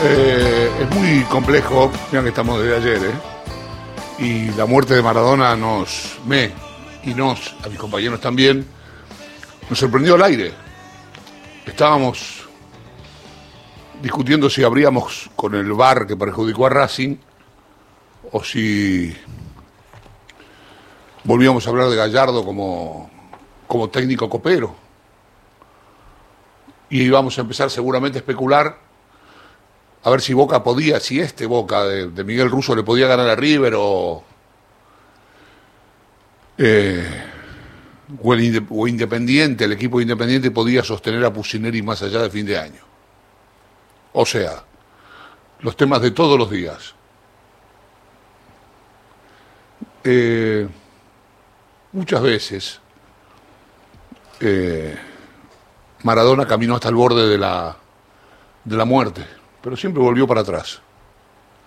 Eh, es muy complejo, vean que estamos desde ayer, ¿eh? Y la muerte de Maradona nos, me y nos, a mis compañeros también, nos sorprendió al aire. Estábamos discutiendo si abríamos con el VAR que perjudicó a Racing o si volvíamos a hablar de Gallardo como, como técnico copero. Y íbamos a empezar seguramente a especular a ver si Boca podía, si este Boca de, Miguel Russo le podía ganar a River o, eh, Independiente, el equipo Independiente podía sostener a Pusineri más allá de fin de año. O sea, los temas de todos los días. Eh, muchas veces eh, Maradona caminó hasta el borde de la, de la muerte, pero siempre volvió para atrás.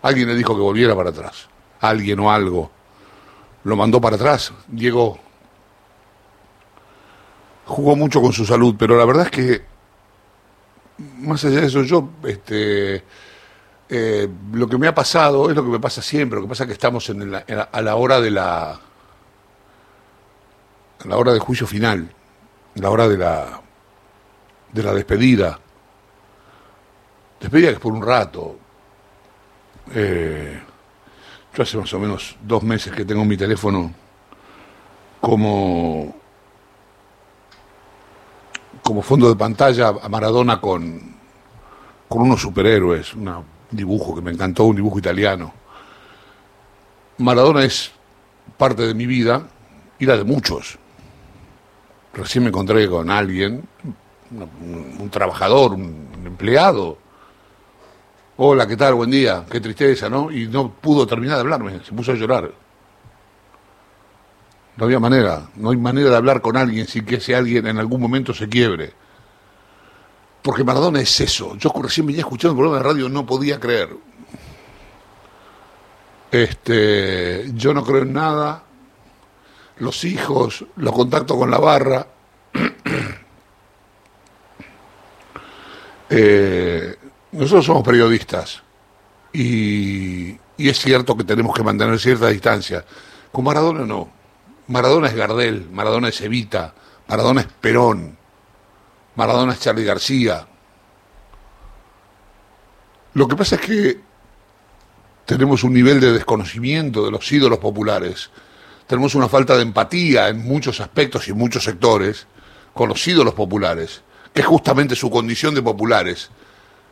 Alguien le dijo que volviera para atrás. Alguien o algo lo mandó para atrás. Diego jugó mucho con su salud, pero la verdad es que, más allá de eso, yo, este, eh, lo que me ha pasado es lo que me pasa siempre. Lo que pasa es que estamos en la- en la- a la hora de la, a la hora del juicio final, la hora de la, de la despedida. Despedida que es por un rato. Eh, yo hace más o menos dos meses que tengo mi teléfono como, como fondo de pantalla a Maradona con, con unos superhéroes, un dibujo que me encantó, un dibujo italiano. Maradona es parte de mi vida y la de muchos. Recién me encontré con alguien, un trabajador, un empleado. Hola, ¿qué tal? Buen día. Qué tristeza, ¿no? Y no pudo terminar de hablarme, se puso a llorar. No había manera, no hay manera de hablar con alguien sin que ese alguien en algún momento se quiebre. Porque Maradona es eso. Yo recién venía escuchando el programa de radio, no podía creer. Este, yo no creo en nada. Los hijos, los contactos con la barra. Eh, nosotros somos periodistas y, es cierto que tenemos que mantener cierta distancia. Con Maradona no. Maradona es Gardel, Maradona es Evita, Maradona es Perón, Maradona es Charlie García. Lo que pasa es que tenemos un nivel de desconocimiento de los ídolos populares, tenemos una falta de empatía en muchos aspectos y en muchos sectores con los ídolos populares, que justamente su condición de populares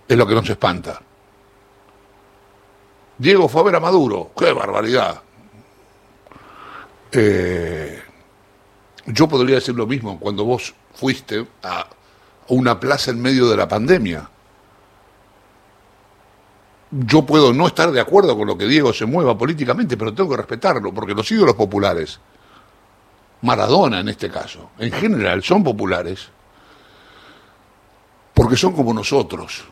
es lo que nos espanta. Diego fue a ver a Maduro, qué barbaridad. Eh, yo podría decir lo mismo cuando vos fuiste a una plaza en medio de la pandemia. Yo puedo no estar de acuerdo con lo que Diego se mueva políticamente, pero tengo que respetarlo, porque los ídolos populares, Maradona en este caso, en general son populares, porque son como nosotros.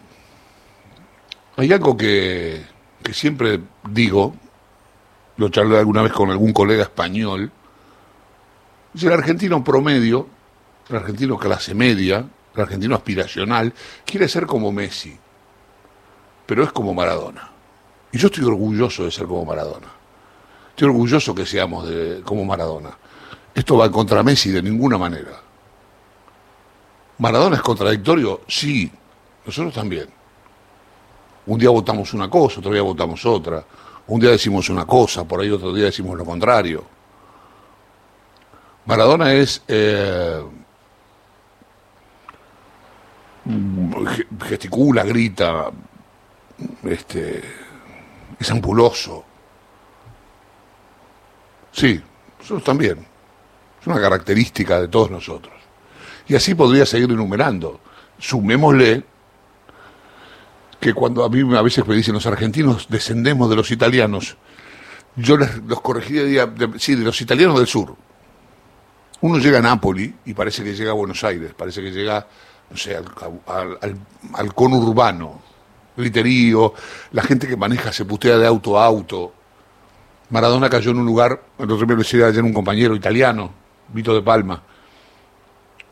Hay algo que, que siempre digo, lo charlé alguna vez con algún colega español, es el argentino promedio, el argentino clase media, el argentino aspiracional, quiere ser como Messi, pero es como Maradona. Y yo estoy orgulloso de ser como Maradona. Estoy orgulloso que seamos de, como Maradona. Esto va contra Messi de ninguna manera. ¿Maradona es contradictorio? Sí, nosotros también. Un día votamos una cosa, otro día votamos otra. Un día decimos una cosa, por ahí otro día decimos lo contrario. Maradona es eh, ge- gesticula, grita, este, es ampuloso. Sí, nosotros también. Es una característica de todos nosotros. Y así podría seguir enumerando. Sumémosle que cuando a mí a veces me dicen los argentinos descendemos de los italianos, yo les, los corregiría, de, sí, de los italianos del sur. Uno llega a Nápoli y parece que llega a Buenos Aires, parece que llega, no sé, al conurbano, griterío, la gente que maneja se putea de auto a auto. Maradona cayó en un lugar, el otro día lo decía ayer un compañero italiano, Vito de Palma.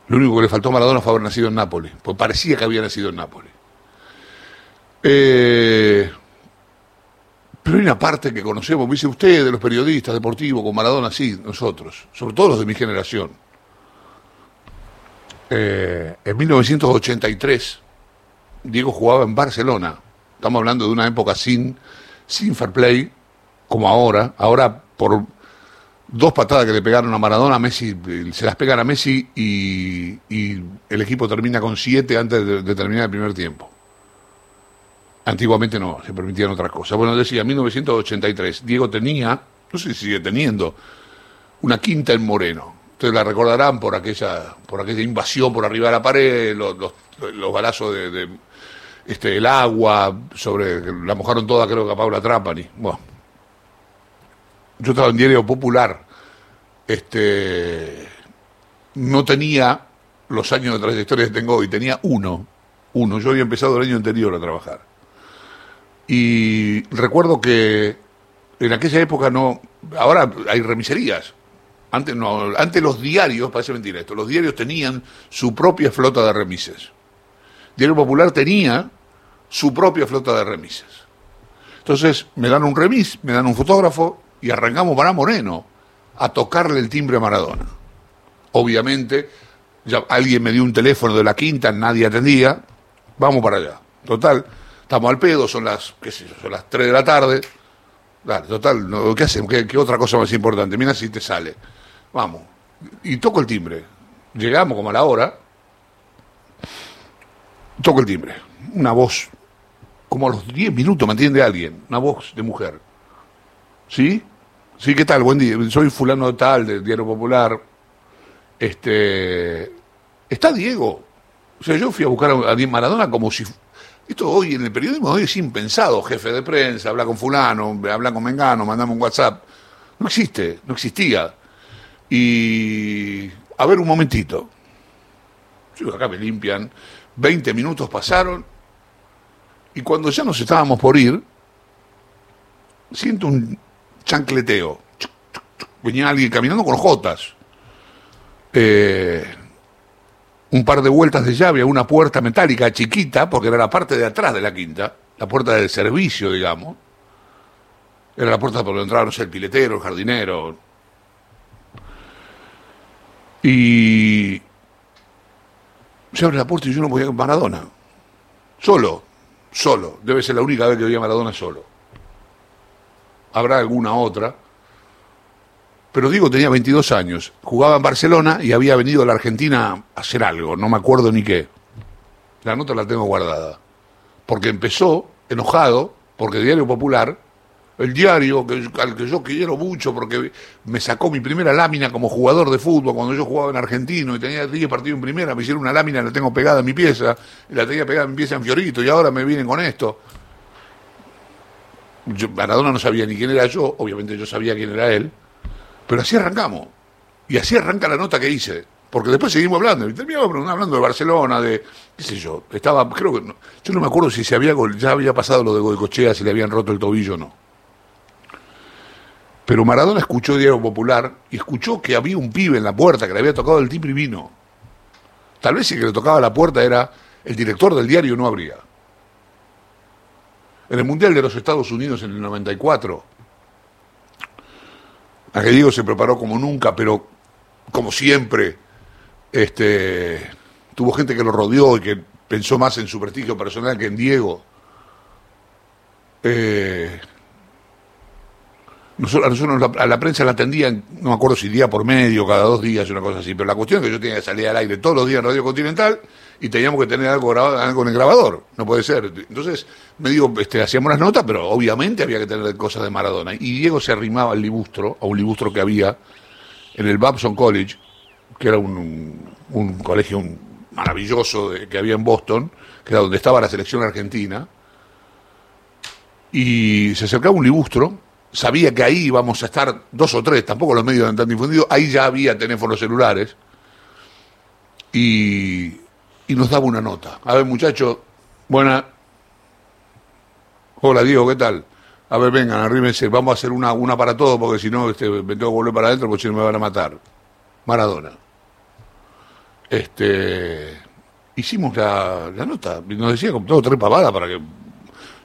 Lo único que le faltó a Maradona fue haber nacido en Nápoles, pues parecía que había nacido en Nápoles. Eh, pero hay una parte que conocemos, dice usted, de los periodistas deportivos, con Maradona, sí, nosotros, sobre todo los de mi generación. Eh, en 1983, Diego jugaba en Barcelona. Estamos hablando de una época sin, sin fair play, como ahora. Ahora, por dos patadas que le pegaron a Maradona, Messi se las pegan a Messi y, el equipo termina con siete antes de, terminar el primer tiempo. Antiguamente no, se permitían otras cosas. Bueno, decía, en 1983, Diego tenía, no sé si sigue teniendo, una quinta en Moreno. Ustedes la recordarán por aquella, por aquella invasión por arriba de la pared, los, los, balazos de, este, el agua, sobre, la mojaron toda creo que a Paula Trapani. Bueno, yo estaba en Diario Popular, este, no tenía los años de trayectoria que tengo hoy, tenía uno, uno, yo había empezado el año anterior a trabajar. Y recuerdo que en aquella época no, ahora hay remiserías, antes no, antes los diarios, parece mentira esto, los diarios tenían su propia flota de remises. Diario Popular tenía su propia flota de remises. Entonces me dan un remis, me dan un fotógrafo y arrancamos para Moreno a tocarle el timbre a Maradona. Obviamente, ya alguien me dio un teléfono de la quinta, nadie atendía, vamos para allá. Total, estamos al pedo, son las, qué sé son las 3 de la tarde. Dale, total, ¿qué hacemos? ¿Qué, otra cosa más importante? Mira si te sale. Vamos. Y toco el timbre. Llegamos como a la hora. Toco el timbre. Una voz, como a los 10 minutos me atiende alguien, una voz de mujer. ¿Sí? Sí, ¿qué tal? Buen día. Soy fulano tal del Diario Popular. Este. Está Diego. O sea, yo fui a buscar a Diego Maradona como si. Esto hoy en el periodismo hoy es impensado. Jefe de prensa, habla con fulano, habla con Mengano, mandame un WhatsApp. No existe, no existía. Y. A ver un momentito. Acá me limpian. Veinte minutos pasaron. Y cuando ya nos estábamos por ir, siento un chancleteo. Venía alguien caminando con jotas. Eh, un par de vueltas de llave a una puerta metálica chiquita, porque era la parte de atrás de la quinta, la puerta del servicio, digamos. Era la puerta por donde entraba, no sé, el piletero, el jardinero. Y se abre la puerta y yo no podía con Maradona. Solo, solo. Debe ser la única vez que veía a Maradona solo habrá alguna otra. Pero digo, tenía 22 años, jugaba en Barcelona y había venido a la Argentina a hacer algo, no me acuerdo ni qué. La nota la tengo guardada. Porque empezó enojado, porque Diario Popular, el diario que, al que yo quiero mucho, porque me sacó mi primera lámina como jugador de fútbol cuando yo jugaba en Argentino y tenía 10 partidos en primera, me hicieron una lámina, la tengo pegada en mi pieza, y la tenía pegada en mi pieza en Fiorito, y ahora me vienen con esto. Maradona no sabía ni quién era yo, obviamente yo sabía quién era él, pero así arrancamos. Y así arranca la nota que hice. Porque después seguimos hablando, y terminamos hablando de Barcelona, de, qué sé yo, estaba, creo que, yo no me acuerdo si se había, ya había pasado lo de Goicochea, si le habían roto el tobillo o no. Pero Maradona escuchó Diario Popular y escuchó que había un pibe en la puerta que le había tocado el timbre y vino. Tal vez si que le tocaba la puerta era el director del diario, no habría. En el Mundial de los Estados Unidos en el 94, Diego se preparó como nunca, pero como siempre, este, tuvo gente que lo rodeó y que pensó más en su prestigio personal que en Diego. Eh, nosotros, a la prensa la atendían, no me acuerdo si día por medio, cada dos días, una cosa así, pero la cuestión es que yo tenía que salir al aire todos los días en Radio Continental y teníamos que tener algo grabado algo en el grabador, no puede ser. Entonces, me digo, este, hacíamos las notas, pero obviamente había que tener cosas de Maradona. Y Diego se arrimaba al libustro, a un libustro que había en el Babson College, que era un, un, colegio maravilloso que había en Boston, que era donde estaba la selección argentina, y se acercaba un libustro sabía que ahí íbamos a estar dos o tres, tampoco los medios eran tan difundidos, ahí ya había teléfonos celulares y, y nos daba una nota. A ver, muchachos, buena. Hola, Diego, ¿qué tal? A ver, vengan, arrímense, vamos a hacer una, una para todos porque si no este, me tengo que volver para adentro porque si no me van a matar. Maradona. Este, hicimos la, la nota, nos decía como todo tres pavadas para que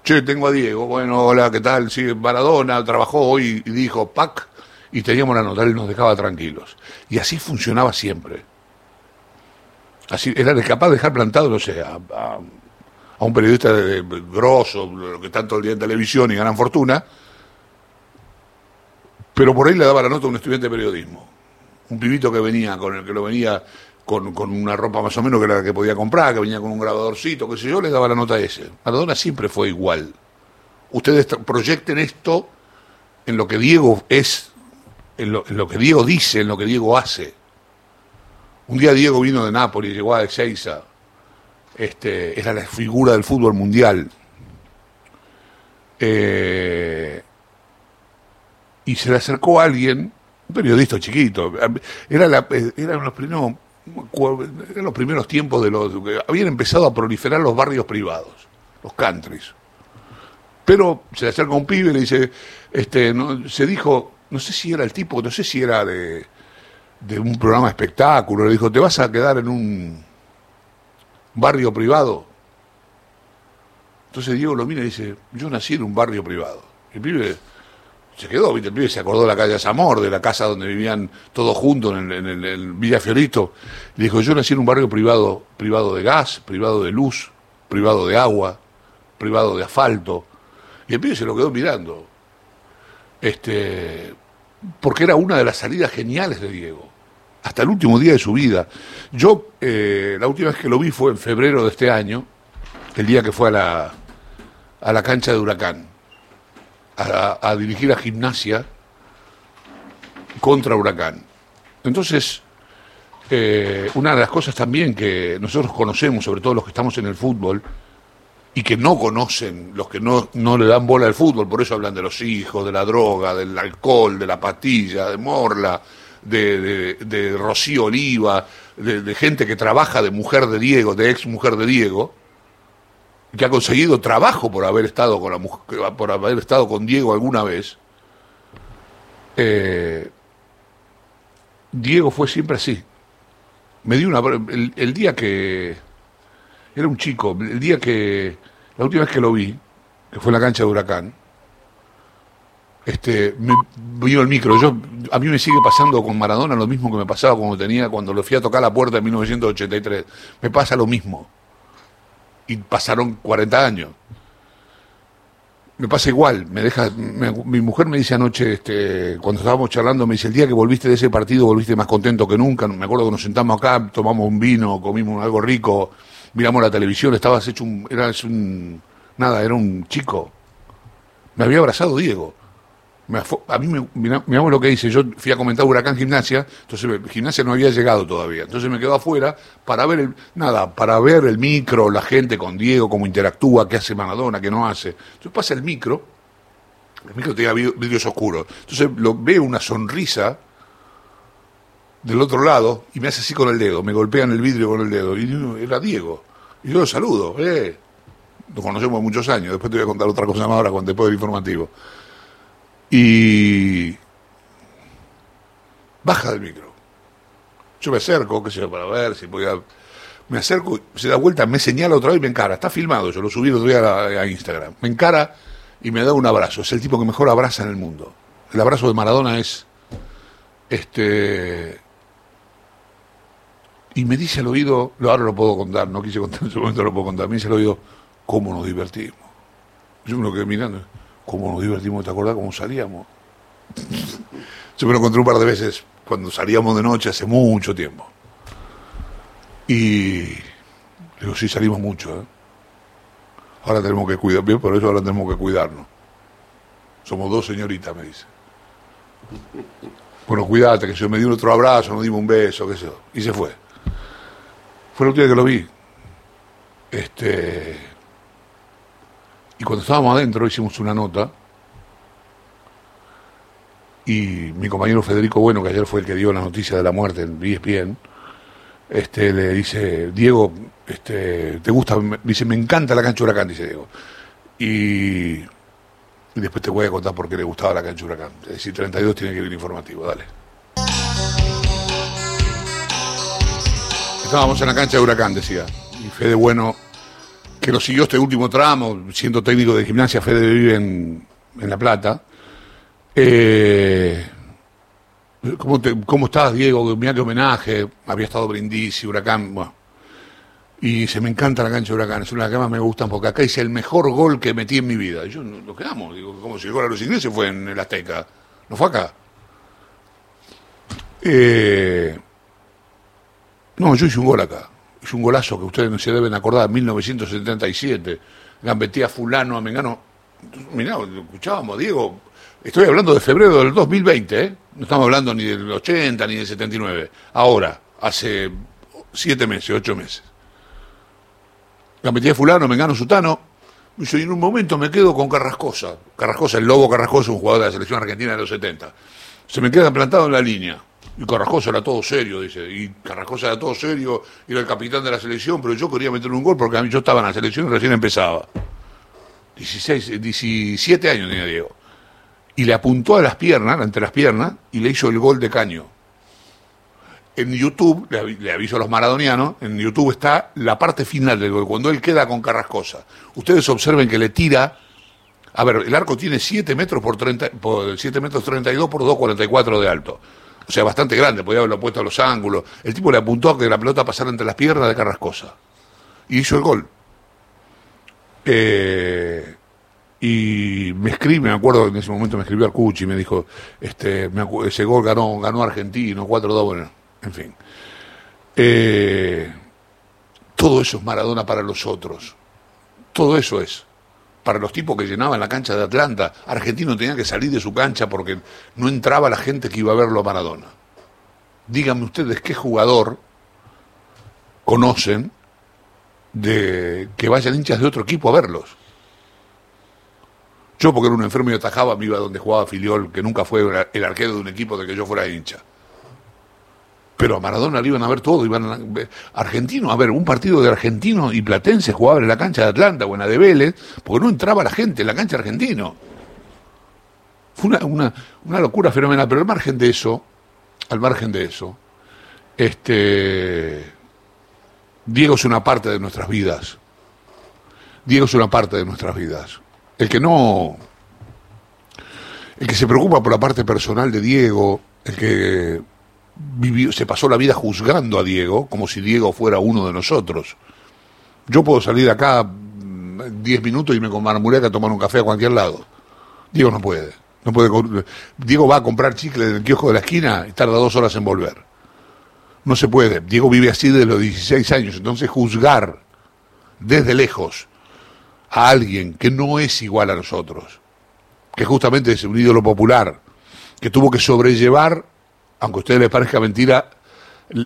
Che, tengo a Diego. Bueno, hola, ¿qué tal? Sí, Maradona trabajó hoy y dijo, pac, y teníamos la nota, él nos dejaba tranquilos. Y así funcionaba siempre. Así, era capaz de dejar plantado, no sé, a, un periodista de, grosso, que está todo el día en televisión y ganan fortuna, pero por ahí le daba la nota a un estudiante de periodismo. Un pibito que venía, con el que lo venía con, una ropa más o menos que era la que podía comprar, que venía con un grabadorcito, qué sé yo, le daba la nota a ese. Maradona siempre fue igual. Ustedes proyecten esto en lo que Diego es, en lo, en lo que Diego dice, en lo que Diego hace. Un día Diego vino de Nápoles, llegó a Ezeiza, este, era la figura del fútbol mundial. Eh, y se le acercó a alguien, un periodista chiquito, era la, eran los primeros, los primeros tiempos de los habían empezado a proliferar los barrios privados, los countries. Pero se le acerca un pibe y le dice, este, no, se dijo, no sé si era el tipo, no sé si era de, de un programa espectáculo, le dijo, te vas a quedar en un barrio privado. Entonces Diego lo mira y dice, yo nací en un barrio privado. El pibe se quedó, el pibe se acordó de la calle Zamor, de la casa donde vivían todos juntos en el, Villa Fiorito. Le dijo, yo nací en un barrio privado, privado de gas, privado de luz, privado de agua, privado de asfalto. Y el pibe se lo quedó mirando. Este, porque era una de las salidas geniales de Diego, hasta el último día de su vida. Yo, eh, la última vez que lo vi fue en febrero de este año, el día que fue a la, a la cancha de Huracán a, dirigir a gimnasia contra Huracán. Entonces, eh, una de las cosas también que nosotros conocemos, sobre todo los que estamos en el fútbol, y que no conocen, los que no, no le dan bola al fútbol, por eso hablan de los hijos, de la droga, del alcohol, de la pastilla, de Morla, de, de, Rocío Oliva, de, gente que trabaja de mujer de Diego, de ex mujer de Diego, que ha conseguido trabajo por haber estado con la por haber estado con Diego alguna vez. Eh, Diego fue siempre así. Me dio una el, día que era un chico, el día que la última vez que lo vi, que fue en la cancha de Huracán, este, me vino el micro. Yo, a mí me sigue pasando con Maradona lo mismo que me pasaba cuando tenía, cuando lo fui a tocar la puerta en 1983. Me pasa lo mismo y pasaron 40 años. Me pasa igual, me deja, mi mujer me dice anoche, este, cuando estábamos charlando, me dice, el día que volviste de ese partido volviste más contento que nunca, me acuerdo que nos sentamos acá, tomamos un vino, comimos algo rico, miramos la televisión, estabas hecho un, eras un, nada, era un chico. Me había abrazado Diego a mí, me, miramos lo que dice, yo fui a comentar Huracán Gimnasia, entonces Gimnasia no había llegado todavía, entonces me quedo afuera para ver el, nada, para ver el micro, la gente con Diego, cómo interactúa, qué hace Maradona, qué no hace. Entonces pasa el micro, el micro tenía vidrios oscuros, entonces lo veo una sonrisa del otro lado y me hace así con el dedo, me golpean el vidrio con el dedo, y era Diego, y yo lo saludo, eh, nos conocemos muchos años, después te voy a contar otra cosa más ahora cuando después del informativo. Y baja del micro. Yo me acerco, qué sé yo, para ver si podía... Me acerco, se da vuelta, me señala otra vez me encara. Está filmado, yo lo subí el otro día a, Instagram. Me encara y me da un abrazo. Es el tipo que mejor abraza en el mundo. El abrazo de Maradona es... Este... Y me dice al oído, ahora lo puedo contar, no quise contar en ese momento, lo puedo contar. Me dice al oído, ¿cómo nos divertimos? Yo me lo quedé mirando cómo nos divertimos, ¿te acordás cómo salíamos? Yo me lo encontré un par de veces cuando salíamos de noche hace mucho tiempo. Y digo, sí, salimos mucho. ¿eh? Ahora tenemos que cuidar, bien, por eso ahora tenemos que cuidarnos. Somos dos señoritas, me dice. Bueno, cuídate, que yo me dio otro abrazo, nos dimos un beso, qué sé yo. Y se fue. Fue el último día que lo vi. Este y cuando estábamos adentro hicimos una nota y mi compañero Federico Bueno, que ayer fue el que dio la noticia de la muerte en ESPN, este, le dice, Diego, este, ¿te gusta? dice, me encanta la cancha huracán, dice Diego. Y, después te voy a contar por qué le gustaba la cancha huracán. Es decir, 32 tiene que ir informativo, dale. Estábamos en la cancha de huracán, decía. Y Fede Bueno que lo siguió este último tramo, siendo técnico de gimnasia Fede vive en, en La Plata. Eh, ¿cómo, ¿Cómo estás, Diego? Mira qué homenaje. Había estado Brindisi, Huracán. Bueno. Y se me encanta la cancha de Huracán, es una de las que más me gustan porque acá hice el mejor gol que metí en mi vida. Y yo lo quedamos, digo, como si el gol a los ingleses fue en el Azteca. No fue acá. Eh, no, yo hice un gol acá. Hice un golazo que ustedes no se deben acordar, 1977. Gambeté a fulano, a Mengano. Mirá, lo escuchábamos, Diego. Estoy hablando de febrero del 2020, ¿eh? No estamos hablando ni del 80 ni del 79. Ahora, hace siete meses, ocho meses. Gambeté a fulano, Mengano, Sutano. Y en un momento me quedo con Carrascosa. Carrascosa, el Lobo Carrascosa, un jugador de la selección argentina de los 70. Se me queda plantado en la línea. Y Carrascosa era todo serio, dice. Y Carrascosa era todo serio, era el capitán de la selección, pero yo quería meter un gol porque a mí yo estaba en la selección y recién empezaba. 16, 17 años tenía Diego. Y le apuntó a las piernas, entre las piernas, y le hizo el gol de caño. En YouTube, le, avi- le aviso a los maradonianos, en YouTube está la parte final del gol, cuando él queda con Carrascosa. Ustedes observen que le tira. A ver, el arco tiene 7 metros por 30, por 7 metros 32 por 2,44 de alto. O sea, bastante grande, podía haberlo puesto a los ángulos. El tipo le apuntó a que la pelota pasara entre las piernas de Carrascosa. Y hizo el gol. Eh, y me escribe, me acuerdo en ese momento me escribió Arcucci me dijo, este, ese gol ganó, ganó Argentino, 4-2, bueno, en fin. Eh, todo eso es Maradona para los otros. Todo eso es. Para los tipos que llenaban la cancha de Atlanta, Argentino tenía que salir de su cancha porque no entraba la gente que iba a verlo a Maradona. Díganme ustedes qué jugador conocen de que vayan hinchas de otro equipo a verlos. Yo, porque era un enfermo y atajaba, me iba donde jugaba Filiol, que nunca fue el arquero de un equipo de que yo fuera hincha. Pero a Maradona le iban a ver todo, iban a argentino, a ver, un partido de argentino y platense jugaba en la cancha de Atlanta o en la de Vélez, porque no entraba la gente en la cancha argentino. Fue una, una, una locura fenomenal, pero al margen de eso, al margen de eso, este Diego es una parte de nuestras vidas. Diego es una parte de nuestras vidas. El que no. El que se preocupa por la parte personal de Diego, el que vivió, se pasó la vida juzgando a Diego como si Diego fuera uno de nosotros. Yo puedo salir acá mm, 10 minutos y me con a tomar un café a cualquier lado. Diego no puede. No puede. Diego va a comprar chicle en el kiosco de la esquina y tarda dos horas en volver. No se puede. Diego vive así desde los 16 años. Entonces juzgar desde lejos a alguien que no es igual a nosotros, que justamente es un ídolo popular, que tuvo que sobrellevar, aunque a ustedes les parezca mentira,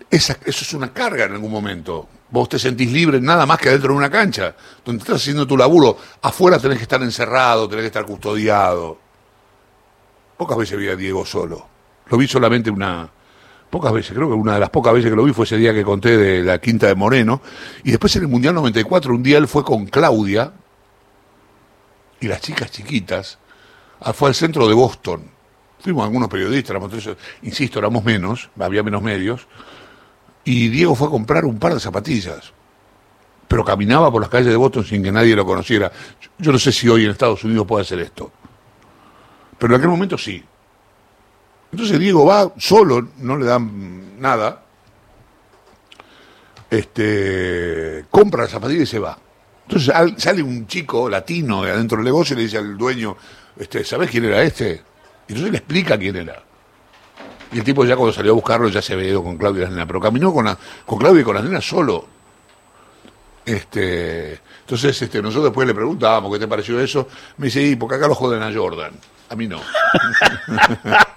eso es una carga en algún momento. Vos te sentís libre nada más que dentro de una cancha, donde estás haciendo tu laburo. Afuera tenés que estar encerrado, tenés que estar custodiado. Pocas veces vi a Diego solo. Lo vi solamente una, pocas veces, creo que una de las pocas veces que lo vi fue ese día que conté de la quinta de Moreno. Y después en el Mundial 94, un día él fue con Claudia y las chicas chiquitas, ah, fue al centro de Boston. Fuimos algunos periodistas, insisto, éramos menos, había menos medios. Y Diego fue a comprar un par de zapatillas. Pero caminaba por las calles de Boston sin que nadie lo conociera. Yo no sé si hoy en Estados Unidos puede hacer esto. Pero en aquel momento sí. Entonces Diego va solo, no le dan nada, este, compra la zapatilla y se va. Entonces al- sale un chico latino de adentro del negocio y le dice al dueño, este, ¿sabés quién era este? Y entonces le explica quién era. Y el tipo ya cuando salió a buscarlo ya se había ido con Claudia y las nenas, pero caminó con, con Claudia y con las nenas solo. Este, entonces este, nosotros después le preguntábamos qué te pareció eso. Me dice, y porque acá lo joden a Jordan. A mí no.